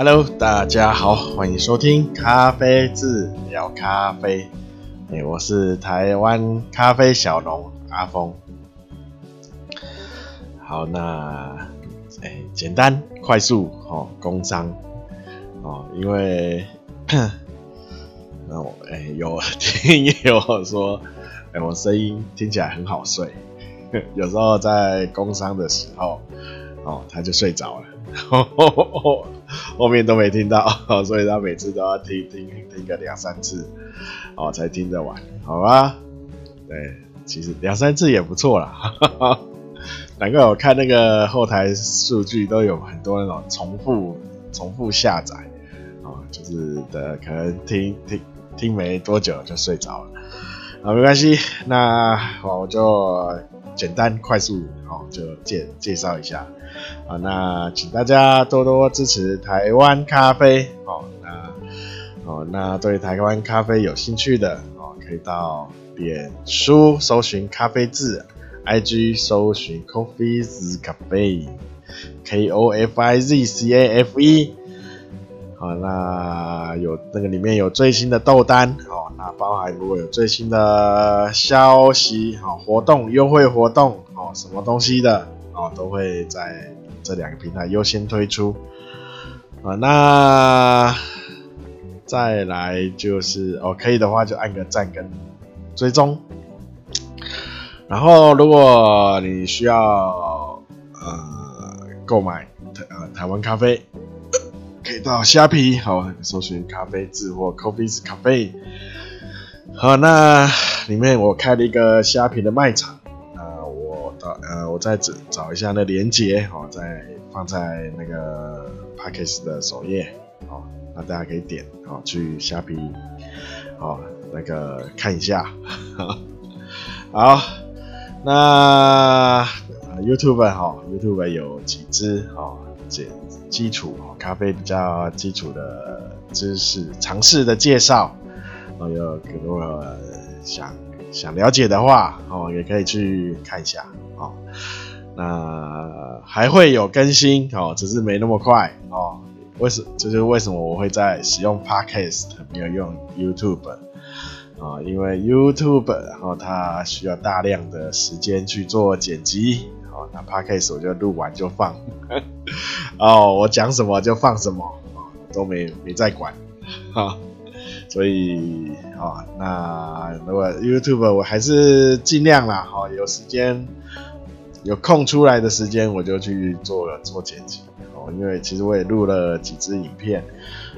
Hello，大家好，欢迎收听咖啡治疗咖啡。欸，我是台湾咖啡小农阿峰。好，那欸，简单快速哦，工商哦，因为那 我欸，有听友说，欸，我声音听起来很好睡，有时候在工商的时候哦，他就睡着了。后面都没听到，所以他每次都要听听听个两三次，哦，才听得完，好吧？对，其实两三次也不错啦。难怪我看那个后台数据都有很多那种重复重复下载，哦，就是的，可能听听听没多久就睡着了，啊，没关系，那我就简单快速，哦，就介介绍一下。好，那请大家多多支持台湾咖啡哦。那哦，那对台湾咖啡有兴趣的哦，可以到脸书搜寻咖啡字，IG 搜寻 Coffee z Cafe，K O F I Z C A F E。好，那有那个里面有最新的豆单哦，那包含如果有最新的消息、好活动、优惠活动哦，什么东西的。哦，都会在这两个平台优先推出啊。那再来就是哦，可以的话就按个赞跟追踪。然后，如果你需要呃购买台呃台湾咖啡，可以到虾皮好搜寻咖啡志或 Coffee's 咖啡。好，那里面我开了一个虾皮的卖场。呃，我再找找一下那连接，哦，再放在那个 Podcast 的首页，哦，那大家可以点，哦，去虾皮，哦，那个看一下，好，那 YouTube 哈、哦、YouTube 有几支，哦，基基础咖啡比较基础的知识，尝试的介绍，哦，有如果想想了解的话，哦，也可以去看一下。哦，那还会有更新哦，只是没那么快哦。为什？这就是为什么我会在使用 Podcast 没有用 YouTube 啊、因为 YouTube 然后它需要大量的时间去做剪辑哦。那 Podcast 我就录完就放 哦，我讲什么就放什么哦，都没没在管哈、所以啊、哦，那如果 YouTube 我还是尽量啦，哈、哦、有时间。有空出来的时间，我就去做了做剪辑哦。因为其实我也录了几支影片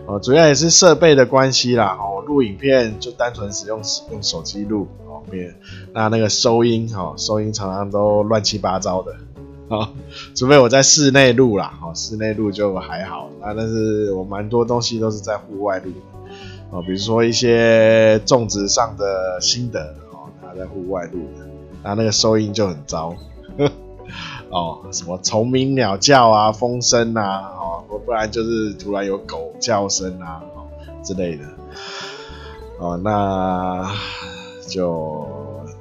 哦，主要也是设备的关系啦哦。录影片就单纯使用用手机录哦，没那那个收音哈，收音常常都乱七八糟的哦。除非我在室内录啦，哦，室内录就还好。那但是我蛮多东西都是在户外录哦，比如说一些种植上的心得哦，他在户外录的，那那个收音就很糟。呵 哦，什么虫鸣鸟叫啊，风声啊，哦，不然就是突然有狗叫声啊，哦之类的，哦，那就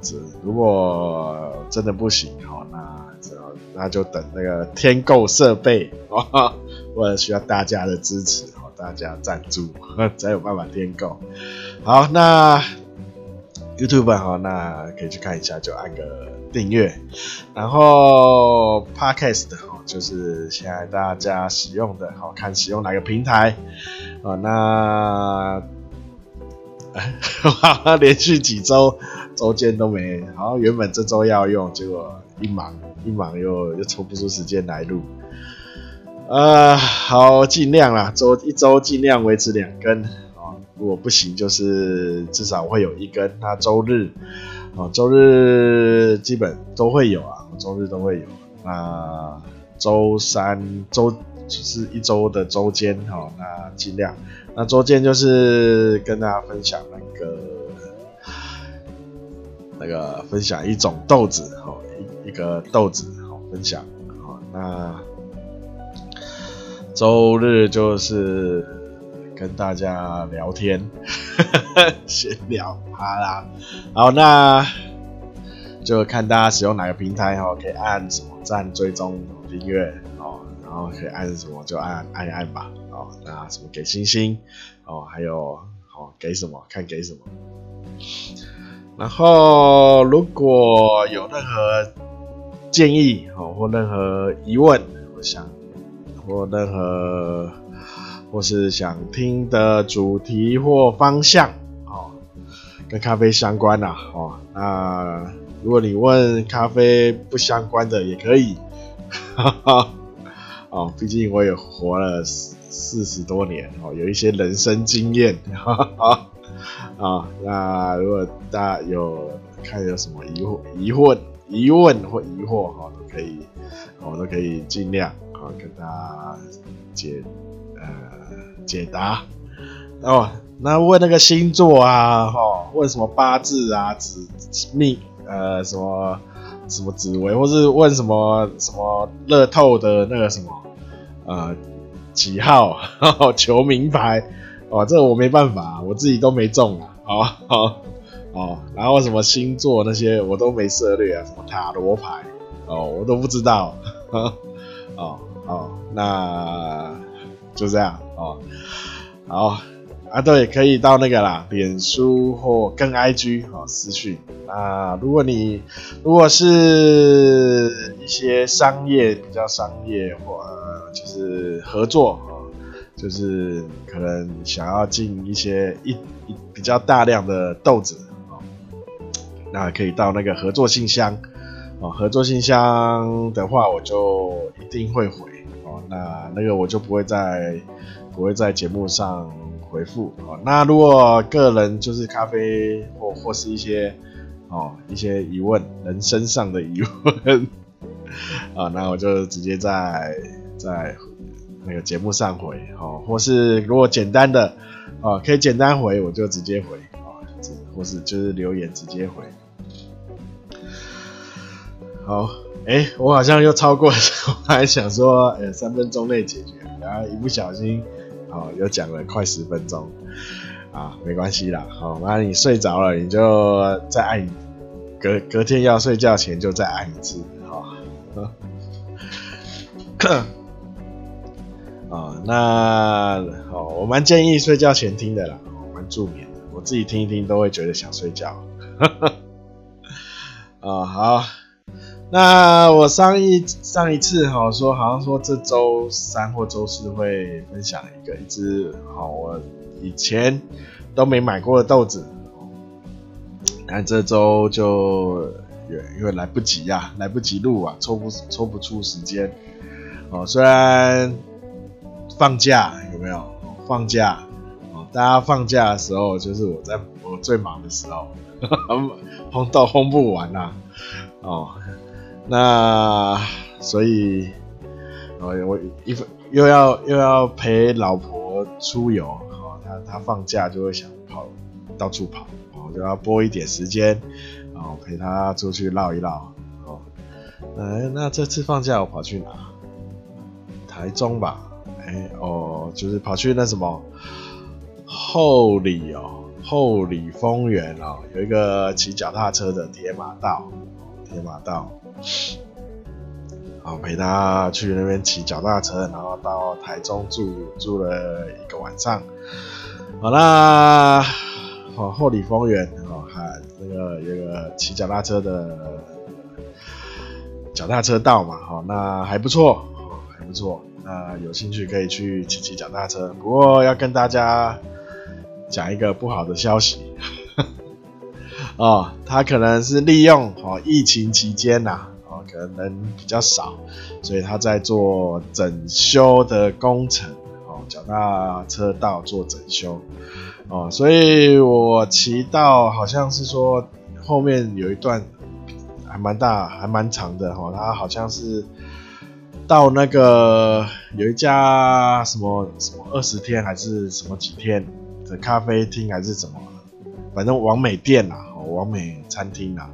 这如果真的不行，哦，那那就等那个天购设备，哦，或者需要大家的支持，大家赞助 才有办法添购。好，那 YouTube 好，那可以去看一下，就按个。订阅，然后 Podcast 哦，就是现在大家使用的，好看使用哪个平台啊？那 连续几周周间都没，好，原本这周要用，结果一忙一忙又又抽不出时间来录，呃，好，尽量啦，周一周尽量维持两更啊，如果不行就是至少会有一更，那周日。哦，周日基本都会有啊，周日都会有。那周三、周就是一周的周间，哈，那尽量。那周间就是跟大家分享那个那个分享一种豆子，哈，一一个豆子，好分享。好，那周日就是。跟大家聊天，闲聊，好啦，好，那就看大家使用哪个平台哦，可以按什么赞、追踪、订阅哦，然后可以按什么就按按一按吧，哦，那什么给星星哦，还有哦给什么看给什么。然后如果有任何建议哦或任何疑问，我想或任何或是想听的主题或方向哦，跟咖啡相关的哦，那如果你问咖啡不相关的也可以。哈哈，哦，毕竟我也活了四四十多年哦，有一些人生经验，哈哈，啊，那如果大家有看有什么疑惑、疑惑、疑问或疑惑哈，都可以，我都可以尽量啊跟大家解呃解答哦。那问那个星座啊，哈，问什么八字啊、指命呃什么。什么紫微，或是问什么什么乐透的那个什么呃几号呵呵求名牌哦，这我没办法，我自己都没中啊，好好哦，然后什么星座那些我都没涉猎啊，什么塔罗牌哦，我都不知道，哦哦，那就这样哦，好。啊，对，可以到那个啦，脸书或跟 IG 哦私讯。啊，如果你如果是一些商业比较商业或呃就是合作哦，就是可能想要进一些一一比较大量的豆子哦，那可以到那个合作信箱哦，合作信箱的话我就一定会回那那个我就不会在不会在节目上。回复哦，那如果个人就是咖啡或或是一些哦一些疑问，人身上的疑问啊，那我就直接在在那个节目上回哦，或是如果简单的哦可以简单回，我就直接回哦，或是就是留言直接回。好，哎、我好像又超过了，我还想说，呃、三分钟内解决，然后一不小心。好，又讲了快十分钟，啊，没关系啦。好，那你睡着了，你就再按，隔隔天要睡觉前就再按一次，好。啊，那好，我蛮建议睡觉前听的啦，蛮助眠的。我自己听一听都会觉得想睡觉。啊，好。那我上一上一次哈说，好像说这周三或周四会分享一个一只好我以前都没买过的豆子，但这周就因为来不及呀、啊，来不及录啊，抽不抽不出时间哦。虽然放假有没有放假哦？大家放假的时候就是我在我最忙的时候，烘豆烘不完呐、啊、哦。那所以，我我一又要又要陪老婆出游，哦，她她放假就会想跑到处跑，哦，就要拨一点时间，哦，陪她出去绕一绕，哦，哎，那这次放假我跑去哪？台中吧，哎，哦，就是跑去那什么后里哦，后里丰原哦，有一个骑脚踏车的铁马道，铁马道。好，陪他去那边骑脚踏车，然后到台中住住了一个晚上。好，那好后里丰原哦，还那个有个骑脚踏车的脚踏车道嘛，好，那还不错，还不错。那有兴趣可以去骑骑脚踏车，不过要跟大家讲一个不好的消息。哦，他可能是利用哦疫情期间呐，可能比较少，所以他在做整修的工程，哦脚踏车道做整修，哦，所以我骑到好像是说后面有一段还蛮大还蛮长的哈，他好像是到那个有一家什么什么二十天还是什么几天的咖啡厅还是什么，反正网美店呐。网美餐厅啊，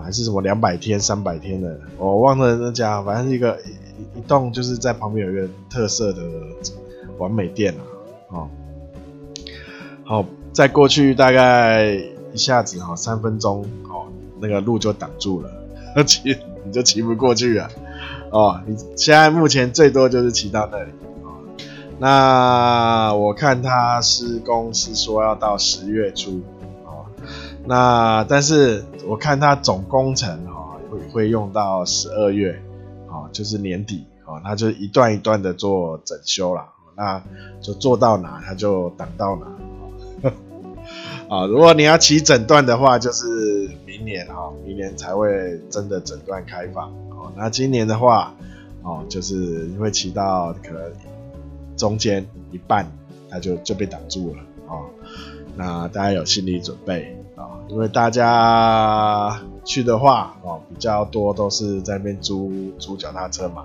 还是什么两百天、三百天的，我忘了那家，反正是一个一一栋就是在旁边有一个特色的完美店啊，哦，好，再过去大概一下子哈三分钟哦，那个路就挡住了，骑你就骑不过去了，哦，你现在目前最多就是骑到那里，那我看他施工是说要到十月初，那但是我看他总工程哈会会用到十二月，哦，就是年底，哦，他就一段一段的做整修啦，那就做到哪他就挡到哪，啊，如果你要骑整段的话，就是明年哈，明年才会真的整段开放，哦，那今年的话，哦，就是会骑到可能。中间一半，它就就被挡住了、哦！那大家有心理准备啊、因为大家去的话哦，比较多都是在那边租租脚踏车嘛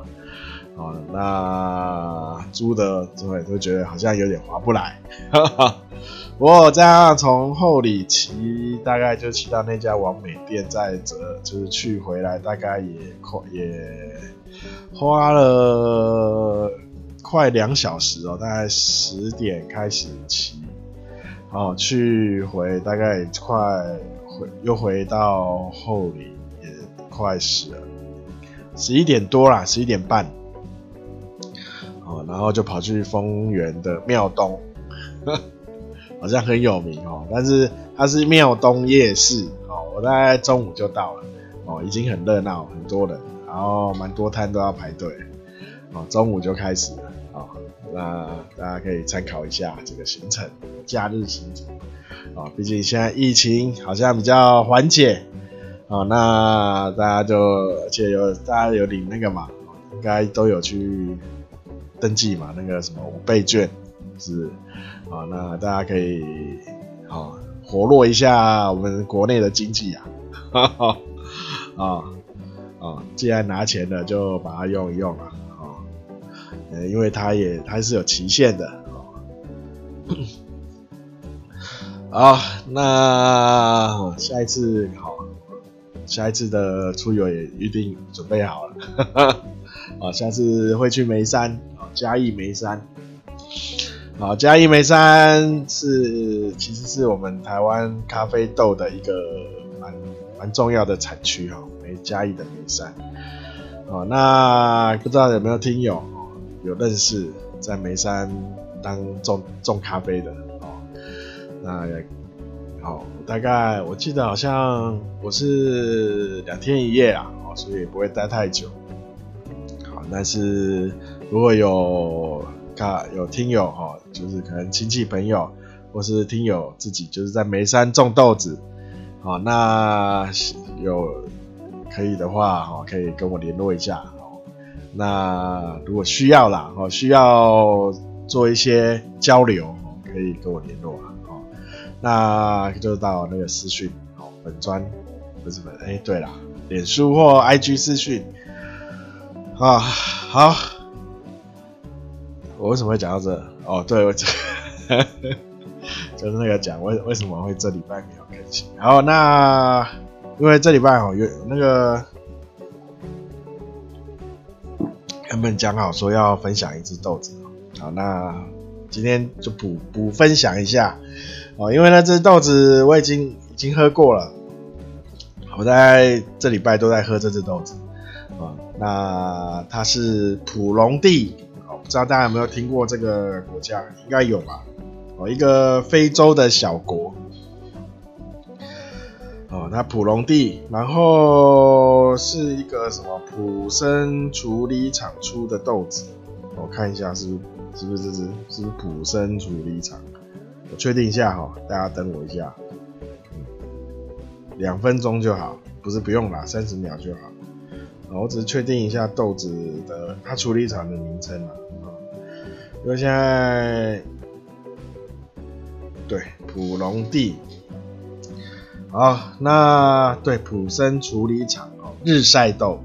啊、哦，那租的对都觉得好像有点划不来。哈哈，不过这样从后里骑，大概就骑到那家完美店，再折就是去回来，大概也快也花了。快两小时哦，大概十点开始骑，哦，去回大概快回又回到后里也快十了，十一点多啦，十一点半，哦，然后就跑去丰原的庙东，好像很有名哦，但是它是庙东夜市。哦，我大概中午就到了。哦，已经很热闹，很多人，然后蛮多摊都要排队，哦，中午就开始了。那大家可以参考一下这个行程，假日行程啊，毕竟现在疫情好像比较缓解啊，那大家就而且有大家有领那个嘛，应该都有去登记嘛，那个什么五倍券是啊，那大家可以啊活络一下我们国内的经济啊，哈 哈啊啊，既然拿钱了，就把它用一用啊。呃，因为它也它是有期限的哦。好，那下一次好，下一次的出游也预定准备好了。啊，下次会去眉山啊，嘉义眉山。好，嘉义眉山是其实是我们台湾咖啡豆的一个蛮蛮重要的产区哈，梅嘉义的眉山。哦，那不知道有没有听友？有认识在眉山当种种咖啡的哦，那也好，大概我记得好像我是两天一夜啊，哦，所以不会待太久。好，但是如果有咖有听友哈，就是可能亲戚朋友或是听友自己就是在眉山种豆子，好，那有可以的话哈，可以跟我联络一下。那如果需要啦，哦，需要做一些交流，可以跟我联络啊，哦，那就到那个私讯，哦，本专不是本，哎、对啦，脸书或 IG 私讯，啊，好，我为什么会讲到这？哦，对，我这 就是那个讲为为什么会这礼拜没有更新，然后那因为这礼拜哦有那个。原本讲好说要分享一只豆子，好，那今天就补补分享一下哦，因为那只豆子我已经已经喝过了，我在这礼拜都在喝这只豆子啊。那它是普隆地，哦，不知道大家有没有听过这个国家？应该有吧？哦，一个非洲的小国。哦，那普隆地，然后是一个什么普生处理厂出的豆子，我看一下是不是是不是这是是不是普生处理厂？我确定一下哈，大家等我一下，嗯，两分钟就好，不是不用啦，三十秒就好。我只是确定一下豆子的它处理厂的名称啊，因为现在对普隆地。好，那对普生处理厂哦，日晒豆。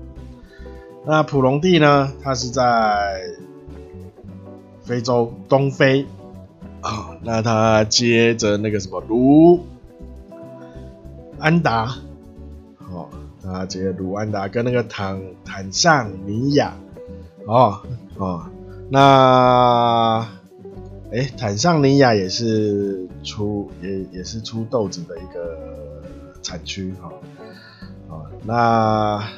那普隆地呢？它是在非洲东非啊。那它接着那个什么卢安达，哦，它接着卢安达跟那个坦坦桑尼亚，哦哦，那哎，坦桑尼亚也是出也也是出豆子的一个。产区哈，啊，那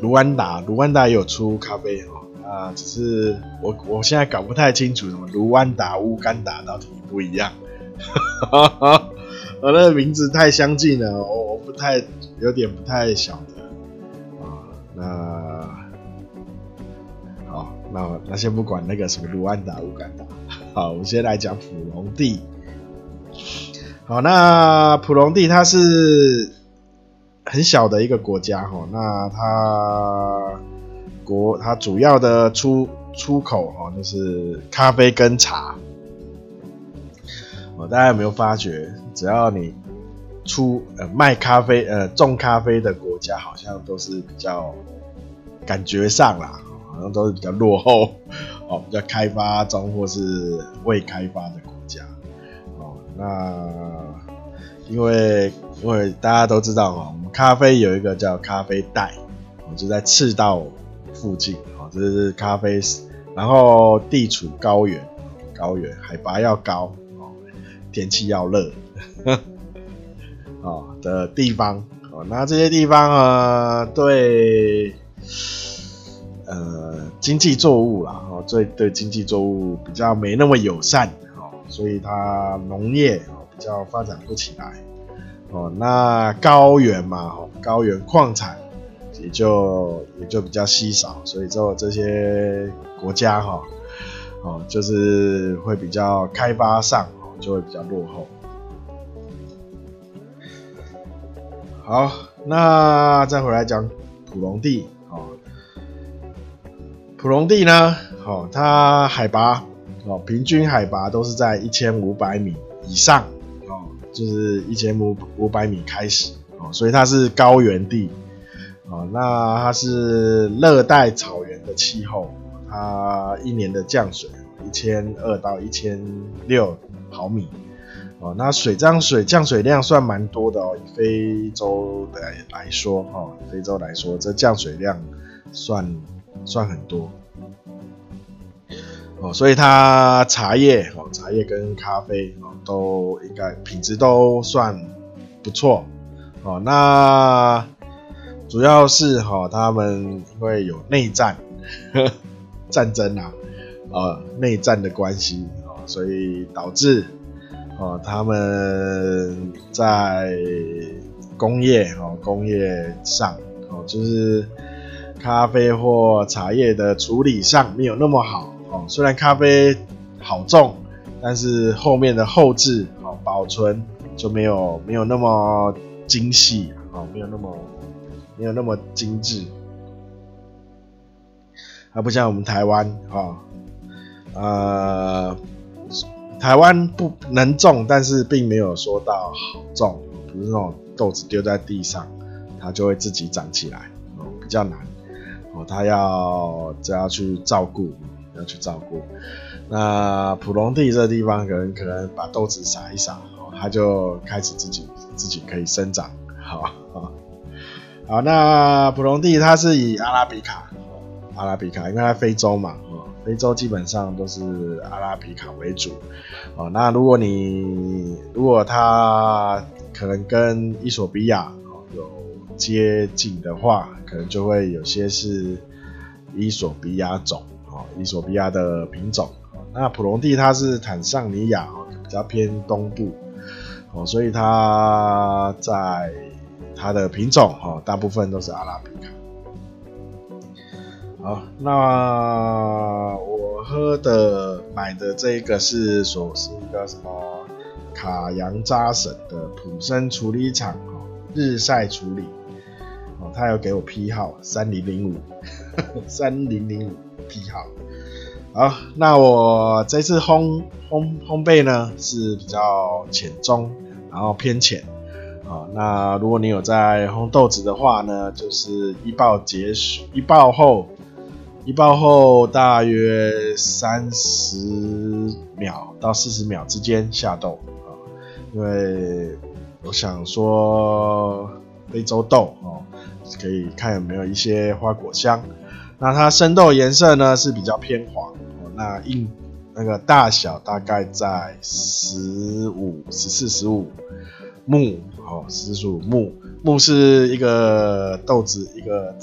卢安达，卢安达也有出咖啡哈，啊，只是我我现在搞不太清楚什么卢安达、乌干达到底不一样。我那个名字太相近了，我我不太有点不太晓得啊。那好，那那先不管那个什么卢安达、乌干达，好，我们先来讲普隆地。好，那普隆地它是很小的一个国家哈，那它国它主要的出出口哦就是咖啡跟茶。哦大家有没有发觉，只要你出呃卖咖啡呃种咖啡的国家，好像都是比较感觉上啦，好像都是比较落后哦，比较开发中或是未开发的。那因为因为大家都知道哦，我们咖啡有一个叫咖啡带，就在赤道附近哦，这是咖啡，然后地处高原，高原海拔要高哦。天气要热，哦的地方哦，那这些地方啊，对，呃，经济作物啦，哦，对对，经济作物比较没那么友善，所以它农业哦比较发展不起来，哦，那高原嘛，哦，高原矿产也就也就比较稀少，所以之后这些国家哈，哦，就是会比较开发上哦。就会比较落后。好，那再回来讲普隆地哦。普隆地呢，哦，它海拔哦，平均海拔都是在一千五百米以上哦，就是一千五五百米开始哦，所以它是高原地哦。那它是热带草原的气候，它一年的降水一千二到一千六。毫米哦，那水这样水降水量算蛮多的哦。以非洲的来说，哈，非洲来说，这降水量算算很多哦。所以它茶叶哦，茶叶跟咖啡哦，都应该品质都算不错哦。那主要是哈，他们因为有内战呵呵 战争啊，呃，内战的关系。所以导致哦，他们在工业哦，工业上哦，就是咖啡或茶叶的处理上没有那么好哦。虽然咖啡好种，但是后面的后置哦，保存就没有没有那么精细哦，没有那么没有那么精致，还不像我们台湾啊，呃。台湾不能种，但是并没有说到好种，不是那种豆子丢在地上，它就会自己长起来，哦，比较难，哦，它要就要去照顾，去照顾。那普隆地这地方，可能可能把豆子撒一撒，哦，它就开始自己自己可以生长，好，好，好。那普隆地它是以阿拉比卡，阿拉比卡，因为它非洲嘛。非洲基本上都是阿拉比卡为主，哦，那如果你如果它可能跟伊索比亚有接近的话，可能就会有些是伊索比亚种，伊索比亚的品种。那普隆地它是坦桑尼亚，比较偏东部，哦，所以它在它的品种，哈，大部分都是阿拉比卡。好，那我喝的买的这个是说是一个什么卡扬扎省的普生处理厂哦，日晒处理哦，他有给我批号三零零五，三零零五批号。好，那我这次烘烘烘焙呢是比较浅中，然后偏浅啊。那如果你有在烘豆子的话呢，就是一爆结束，一爆后。一爆后大约三十秒到四十秒之间下豆啊，因为我想说非洲豆哦，可以看有没有一些花果香。那它生豆颜色呢是比较偏黄哦，那硬那个大小大概在十五、十四、十五目哦，十四、十五目，目是一个豆子一个。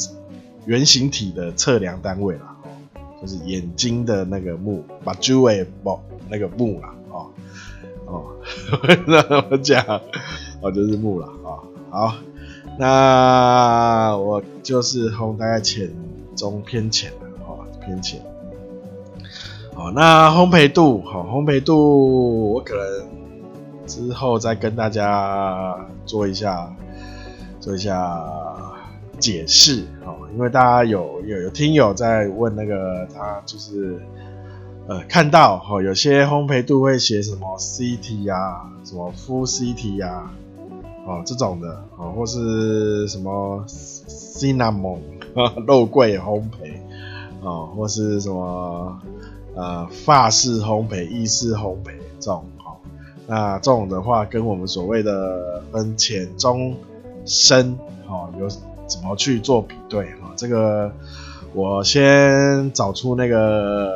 圆形体的测量单位啦，哦就是眼睛的那个目，把朱尾不那个目啦，哦哦，那我讲，哦就是目啦，啊、哦、好，那我就是烘大概浅中偏浅的，哦偏浅，哦那烘焙度，好、烘焙度，我可能之后再跟大家做一下，做一下。解释哦，因为大家有有有听友在问那个他就是呃看到哦，有些烘焙度会写什么 CT 啊，什么 Full CT 啊，哦这种的哦，或是什么 Cinnamon 肉桂烘焙哦，或是什么呃法式烘焙、意式烘焙这种哦，那这种的话跟我们所谓的分浅中深哦有。怎么去做比对啊？这个我先找出那个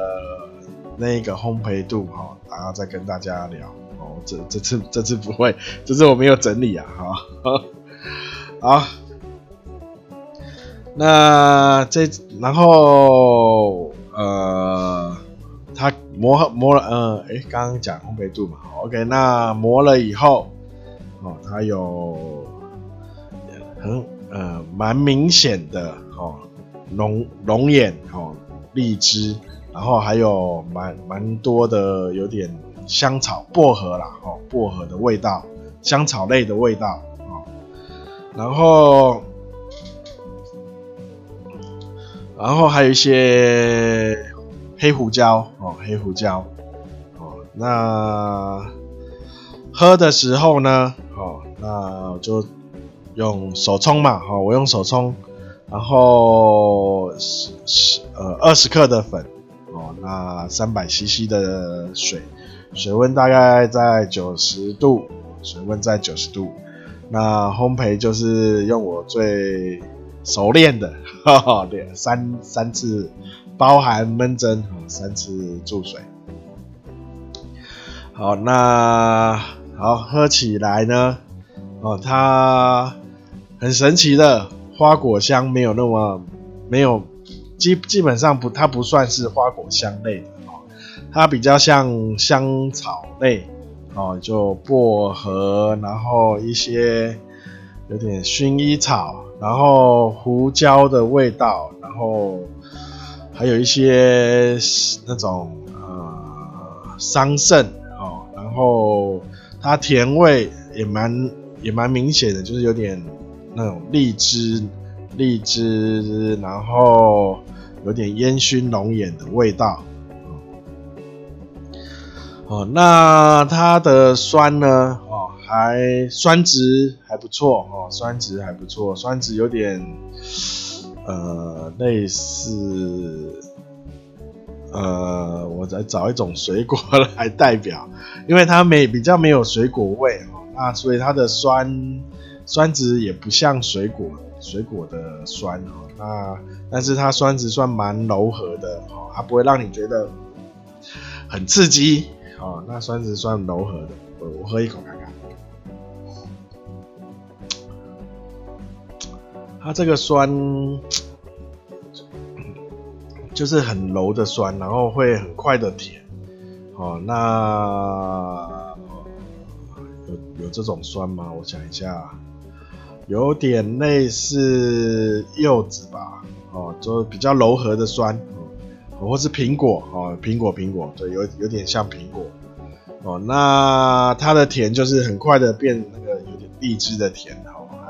那个烘焙度哈，然后再跟大家聊哦。这这次这次不会，这次我没有整理啊哈。好，那这然后呃，它磨磨了，嗯，哎，刚刚讲烘焙度嘛，OK，那磨了以后哦，它有很。呃，蛮明显的哦，龙龙眼哦，荔枝，然后还有蛮蛮多的，有点香草薄荷啦，哦，薄荷的味道，香草类的味道哦，然后，然后还有一些黑胡椒哦，黑胡椒哦，那喝的时候呢，哦，那就。用手冲嘛，好，我用手冲，然后十十呃二十克的粉，哦，那三百 CC 的水，水温大概在九十度，水温在九十度，那烘焙就是用我最熟练的，哈哈，对，三三次包含闷蒸，三次注水，好，那好喝起来呢，哦，它。很神奇的花果香，没有那么没有基基本上不，它不算是花果香类的哦，它比较像香草类哦，就薄荷，然后一些有点薰衣草，然后胡椒的味道，然后还有一些那种呃桑葚哦，然后它甜味也蛮也蛮明显的，就是有点。那种荔枝，荔枝，然后有点烟熏龙眼的味道，哦，那它的酸呢？还酸值还不错哦，酸值还不错，酸值有点呃类似呃，我再找一种水果来代表，因为它没比较没有水果味哦，那所以它的酸。酸值也不像水果，水果的酸哦，那但是它酸值算蛮柔和的哦，它不会让你觉得很刺激哦，那酸值算柔和的，我喝一口，它这个酸就是很柔的酸，然后会很快的甜哦，那有有这种酸吗？我想一下。有点类似柚子吧，哦，就比较柔和的酸，哦，或是苹果，哦，苹果苹果，对，有有点像苹果，哦，那它的甜就是很快的变那个有点荔枝的甜，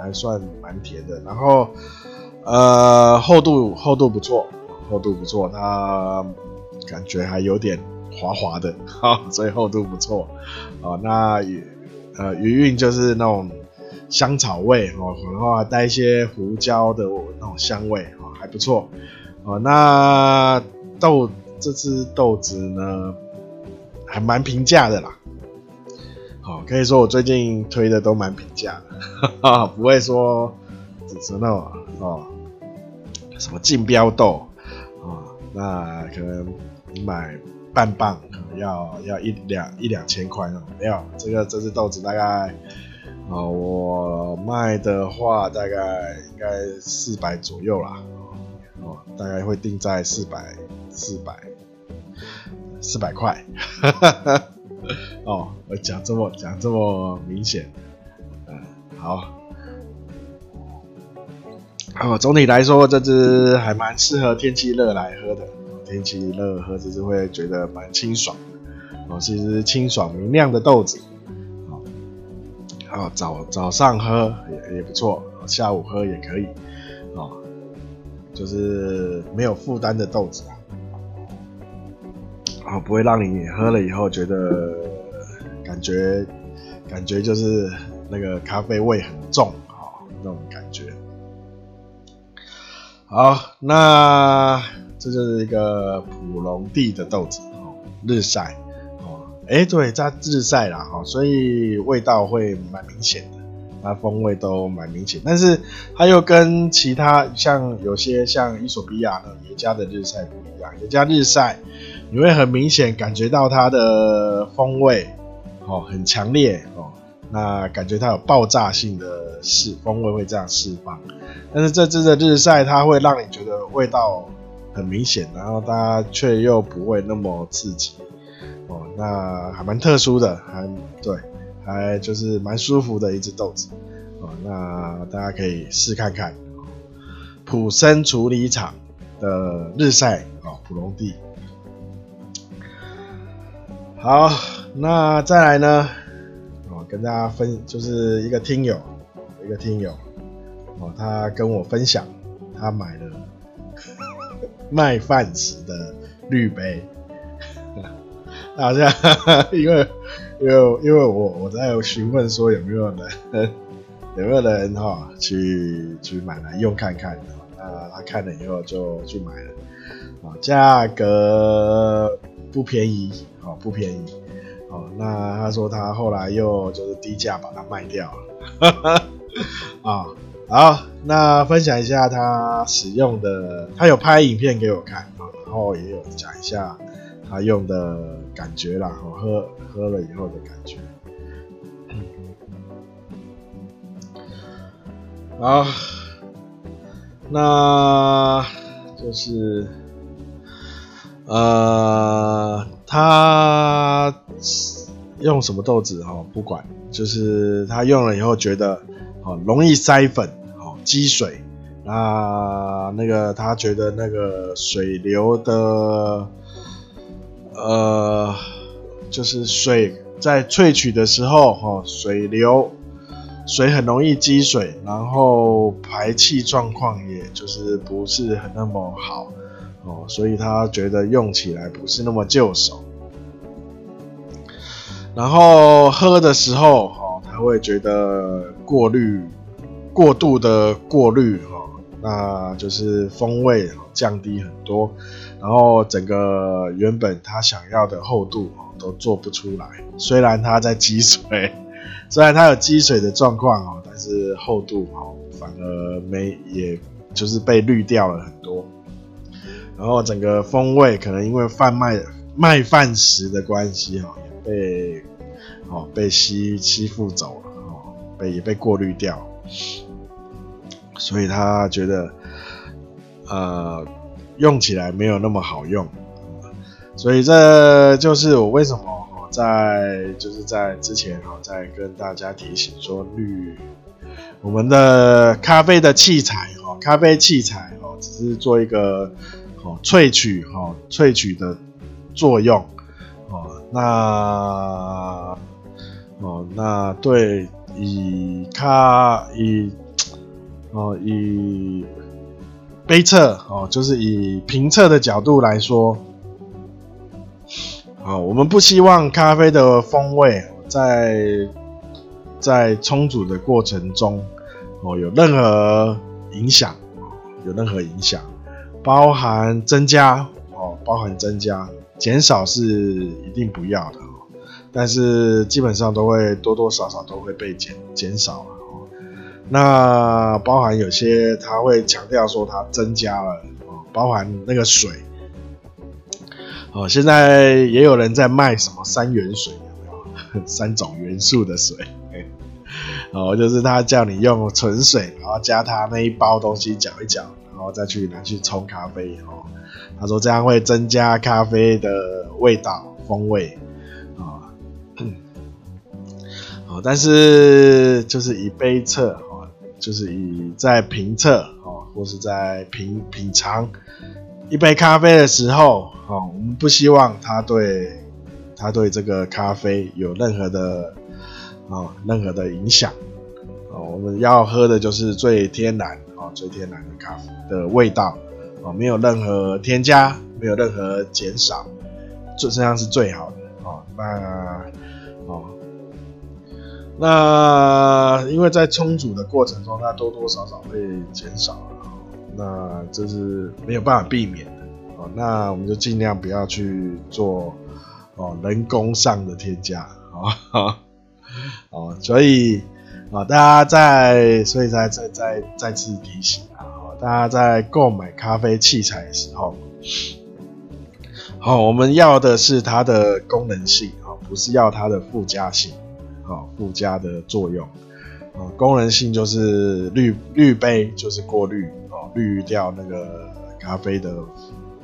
还算蛮甜的，然后呃厚度厚度不错，厚度不错，它感觉还有点滑滑的，哈、所以厚度不错，哦，那呃余韵就是那种。香草味哦，然后还带一些胡椒的那种香味哦，还不错哦。那豆这支豆子呢，还蛮平价的啦。哦，可以说我最近推的都蛮平价的，哈哈，不会说只是那种哦什么竞标豆哦，那可能你买半磅可能要要一两一两千块那种，没有这个这支豆子大概。啊，我卖的话大概应该四百左右啦，哦，大概会定在四百四百四百块。哈哈哈 哦，我讲这么讲这么明显，嗯，好。哦，总体来说，这支还蛮适合天气热来喝的。天气热喝，这支会觉得蛮清爽的。哦，是一支清爽明亮的豆子。哦，哦，早早上喝也也不错，下午喝也可以。哦，就是没有负担的豆子啊。啊，不会让你喝了以后觉得感觉感觉就是那个咖啡味很重啊，那种感觉。好，那这就是一个普隆地的豆子哦，日晒哦，哎，对，它日晒啦哈，所以味道会蛮明显的，它风味都蛮明显，但是它又跟其他像有些像伊索比亚的也加的日晒不一样，耶加日晒你会很明显感觉到它的风味哦很强烈哦，那感觉它有爆炸性的释风味会这样释放。但是这支的日晒，它会让你觉得味道很明显，然后它却又不会那么刺激哦，那还蛮特殊的，还对，还就是蛮舒服的一支豆子哦，那大家可以试看看，普森处理厂的日晒哦，普隆地。好，那再来呢，哦，跟大家分就是一个听友，一个听友。哦，他跟我分享，他买了 麦饭石的滤杯，好像 因为因为因为我我在询问说有没有人有没有人哈、哦、去去买来用看看，那他看了以后就去买了，啊，价格不便宜，哦不便宜，哦，那他说他后来又就是低价把它卖掉了，啊。好，那分享一下他使用的，他有拍影片给我看啊，然后也有讲一下他用的感觉啦，喝喝了以后的感觉。好，那就是呃，他用什么豆子哈，不管，就是他用了以后觉得哦，容易塞粉。哦积水，那那个他觉得那个水流的，呃，就是水在萃取的时候，哈，水流水很容易积水，然后排气状况也就是不是很那么好，哦，所以他觉得用起来不是那么就手，然后喝的时候，哈，他会觉得过滤。过度的过滤哈，那就是风味降低很多，然后整个原本他想要的厚度都做不出来。虽然他在积水，虽然它有积水的状况哦，但是厚度哦反而没，也就是被滤掉了很多。然后整个风味可能因为贩卖卖饭食的关系哈，也被哦被吸吸附走了哦，被也被过滤掉。所以他觉得，呃，用起来没有那么好用，所以这就是我为什么在就是在之前哈，在跟大家提醒说绿我们的咖啡的器材哈，咖啡器材哦，只是做一个哦萃取哈萃取的作用哦，那哦那对以咖以。哦，以杯测哦，就是以评测的角度来说，啊，我们不希望咖啡的风味在在冲煮的过程中哦有任何影响，有任何影响，包含增加哦，包含增加，减少是一定不要的，但是基本上都会多多少少都会被减减少了哦。那包含有些他会强调说它增加了哦，包含那个水哦，现在也有人在卖什么三元水，有没有？三种元素的水，哦，就是他叫你用纯水，然后加他那一包东西搅一搅，然后再去拿去冲咖啡哦。他说这样会增加咖啡的味道风味啊。哦，但是就是以杯测哦，就是以在评测哦，或是在品品尝一杯咖啡的时候哦，我们不希望他对他对这个咖啡有任何的哦任何的影响。我们要喝的就是最天然哦，最天然的咖啡的味道哦，没有任何添加，没有任何减少，这这样是最好的哦。那哦，那因为在冲煮的过程中，它多多少少会减少，那这是没有办法避免的哦。那我们就尽量不要去做哦人工上的添加啊，哦，所以。啊，大家在，所以再再再再次提醒啊，大家在购买咖啡器材的时候，好，我们要的是它的功能性啊，不是要它的附加性，啊，附加的作用，啊，功能性就是滤滤杯，就是过滤，哦，滤掉那个咖啡的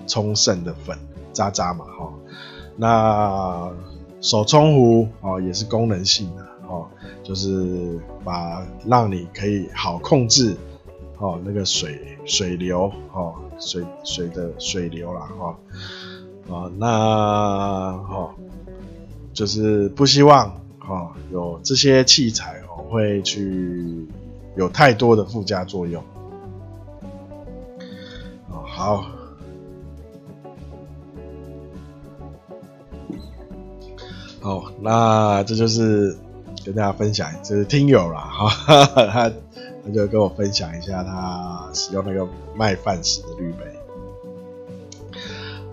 冲剩的粉渣渣嘛，哈，那手冲壶哦也是功能性的。哦，就是把让你可以好控制哦，那个水水流哦，水水的水流啦哈，啊那哦，就是不希望哦有这些器材哦会去有太多的附加作用。哦好，好那这就是。跟大家分享，这是听友啦，哈，他他就跟我分享一下他使用那个麦饭石的滤杯，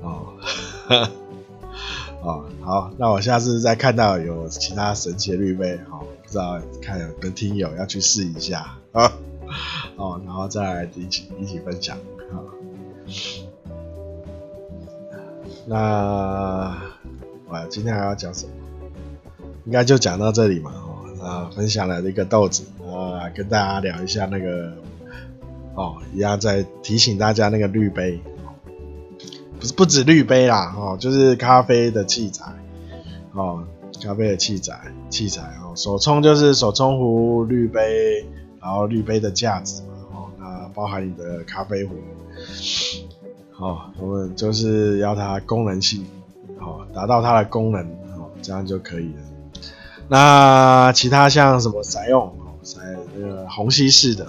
哦，哦，好，那我下次再看到有其他神奇的滤杯，好，不知道看有跟听友要去试一下啊，哦，然后再一起一起分享，好，那我今天还要讲什么？应该就讲到这里嘛，啊，分享了一个豆子，啊，跟大家聊一下那个，哦，一样在提醒大家那个滤杯，不是不止滤杯啦，哦，就是咖啡的器材，哦，咖啡的器材器材哦，手冲就是手冲壶、滤杯，然后滤杯的架子嘛，哦，那包含你的咖啡壶，哦，我们就是要它功能性，哦，达到它的功能，哦，这样就可以了。那其他像什么采用哦，采那个虹吸式的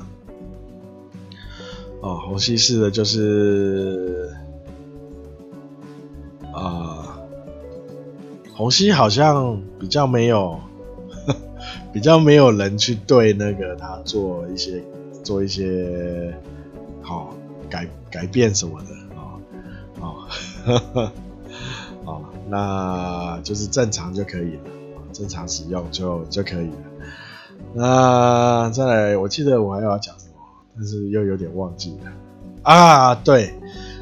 哦，虹吸式的就是啊，虹吸好像比较没有，比较没有人去对那个它做一些做一些好、哦、改改变什么的啊啊啊，那就是正常就可以了。正常使用就就可以了。那再来，我记得我还要讲什么，但是又有点忘记了啊。对，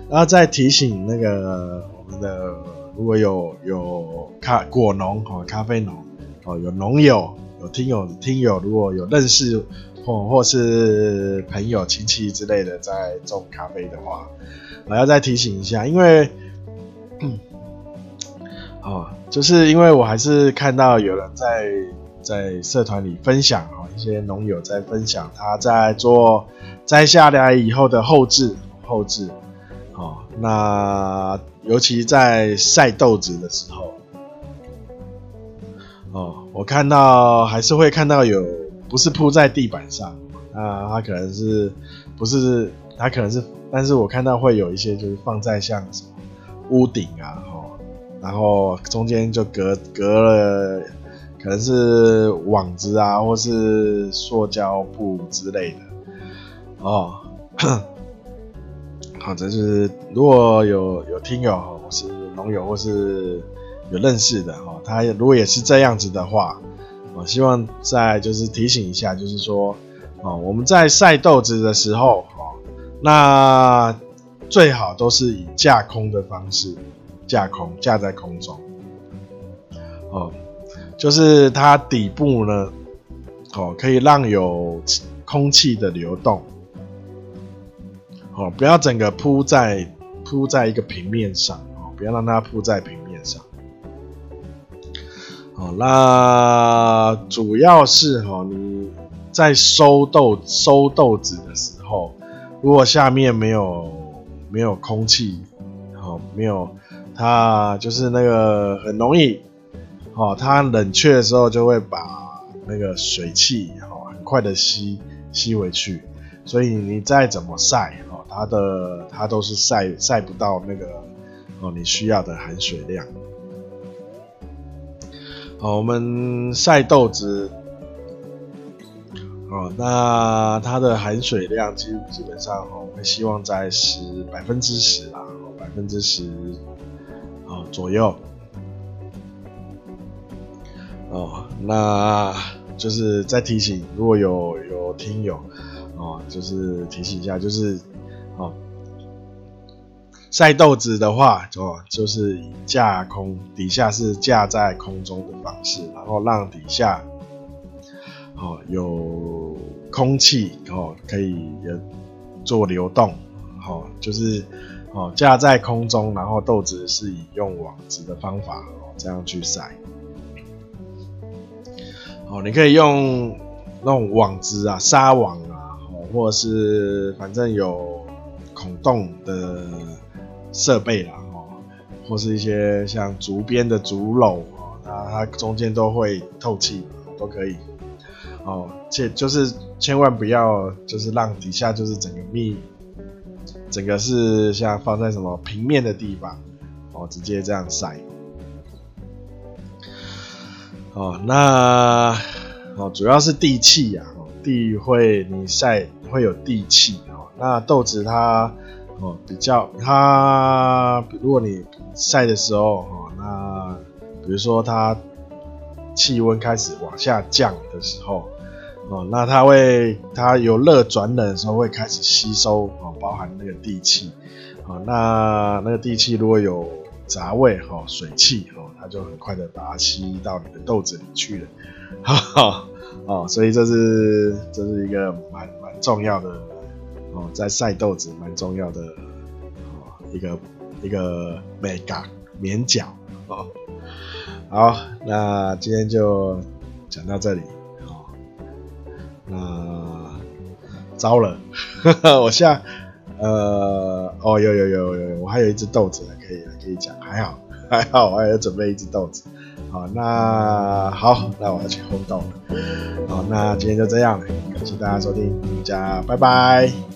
然后再提醒那个我们的，如果有有咖果农哦，咖啡农哦，有农友有听友听友，如果有认识或或是朋友亲戚之类的在种咖啡的话，我要再提醒一下，因为。嗯哦，就是因为我还是看到有人在在社团里分享哦，一些农友在分享他在做摘下来以后的后置后置哦，那尤其在晒豆子的时候哦，我看到还是会看到有不是铺在地板上啊，他可能是不是他可能是，但是我看到会有一些就是放在像什么屋顶啊。然后中间就隔隔了，可能是网子啊，或是塑胶布之类的哦。好，这就是如果有有听友或是农友或是有认识的哦，他如果也是这样子的话，我希望再就是提醒一下，就是说哦，我们在晒豆子的时候哦，那最好都是以架空的方式。架空架在空中，哦，就是它底部呢，哦，可以让有空气的流动，哦，不要整个铺在铺在一个平面上哦，不要让它铺在平面上。哦，那主要是哈，你在收豆收豆子的时候，如果下面没有没有空气，哦，没有它就是那个很容易，哦，它冷却的时候就会把那个水汽，哦，很快的吸吸回去，所以你再怎么晒，哦，它的它都是晒晒不到那个哦你需要的含水量。好，我们晒豆子，哦，那它的含水量基基本上哦，我们希望在十百分之十啦，百分之十，左右，哦，那就是再提醒，如果有有听友，哦，就是提醒一下，就是，哦。晒豆子的话，哦，就是架空底下是架在空中的方式，然后让底下，哦，有空气哦，可以做流动，哦，就是哦架在空中，然后豆子是以用网子的方法哦这样去晒，哦，你可以用那种网子啊，纱网啊，哦，或者是反正有孔洞的。设备啦，哦，或是一些像竹编的竹篓哦，那它中间都会透气，都可以哦。且就是千万不要，就是让底下就是整个密，整个是像放在什么平面的地方哦，直接这样晒。哦，那哦主要是地气呀，地会你晒会有地气哦。那豆子它。哦，比较它，如果你晒的时候，哦，那比如说它气温开始往下降的时候，哦，那它会它由热转冷的时候会开始吸收，包含那个地气，哦，那那个地气如果有杂味，哦，水汽，哦，它就很快的把它吸到你的豆子里去了，哈哈，哦，所以这是这是一个蛮蛮重要的。哦，在晒豆子蛮重要的哦，一个一个美感免角哦。好，那今天就讲到这里哦。那糟了，呵 呵我下呃哦有有有有有，我还有一只豆子可以可以讲，还好还好，我还有准备一只豆子。好，那好，那我要去烘豆了。好，那今天就这样，感谢大家收听，大家拜拜。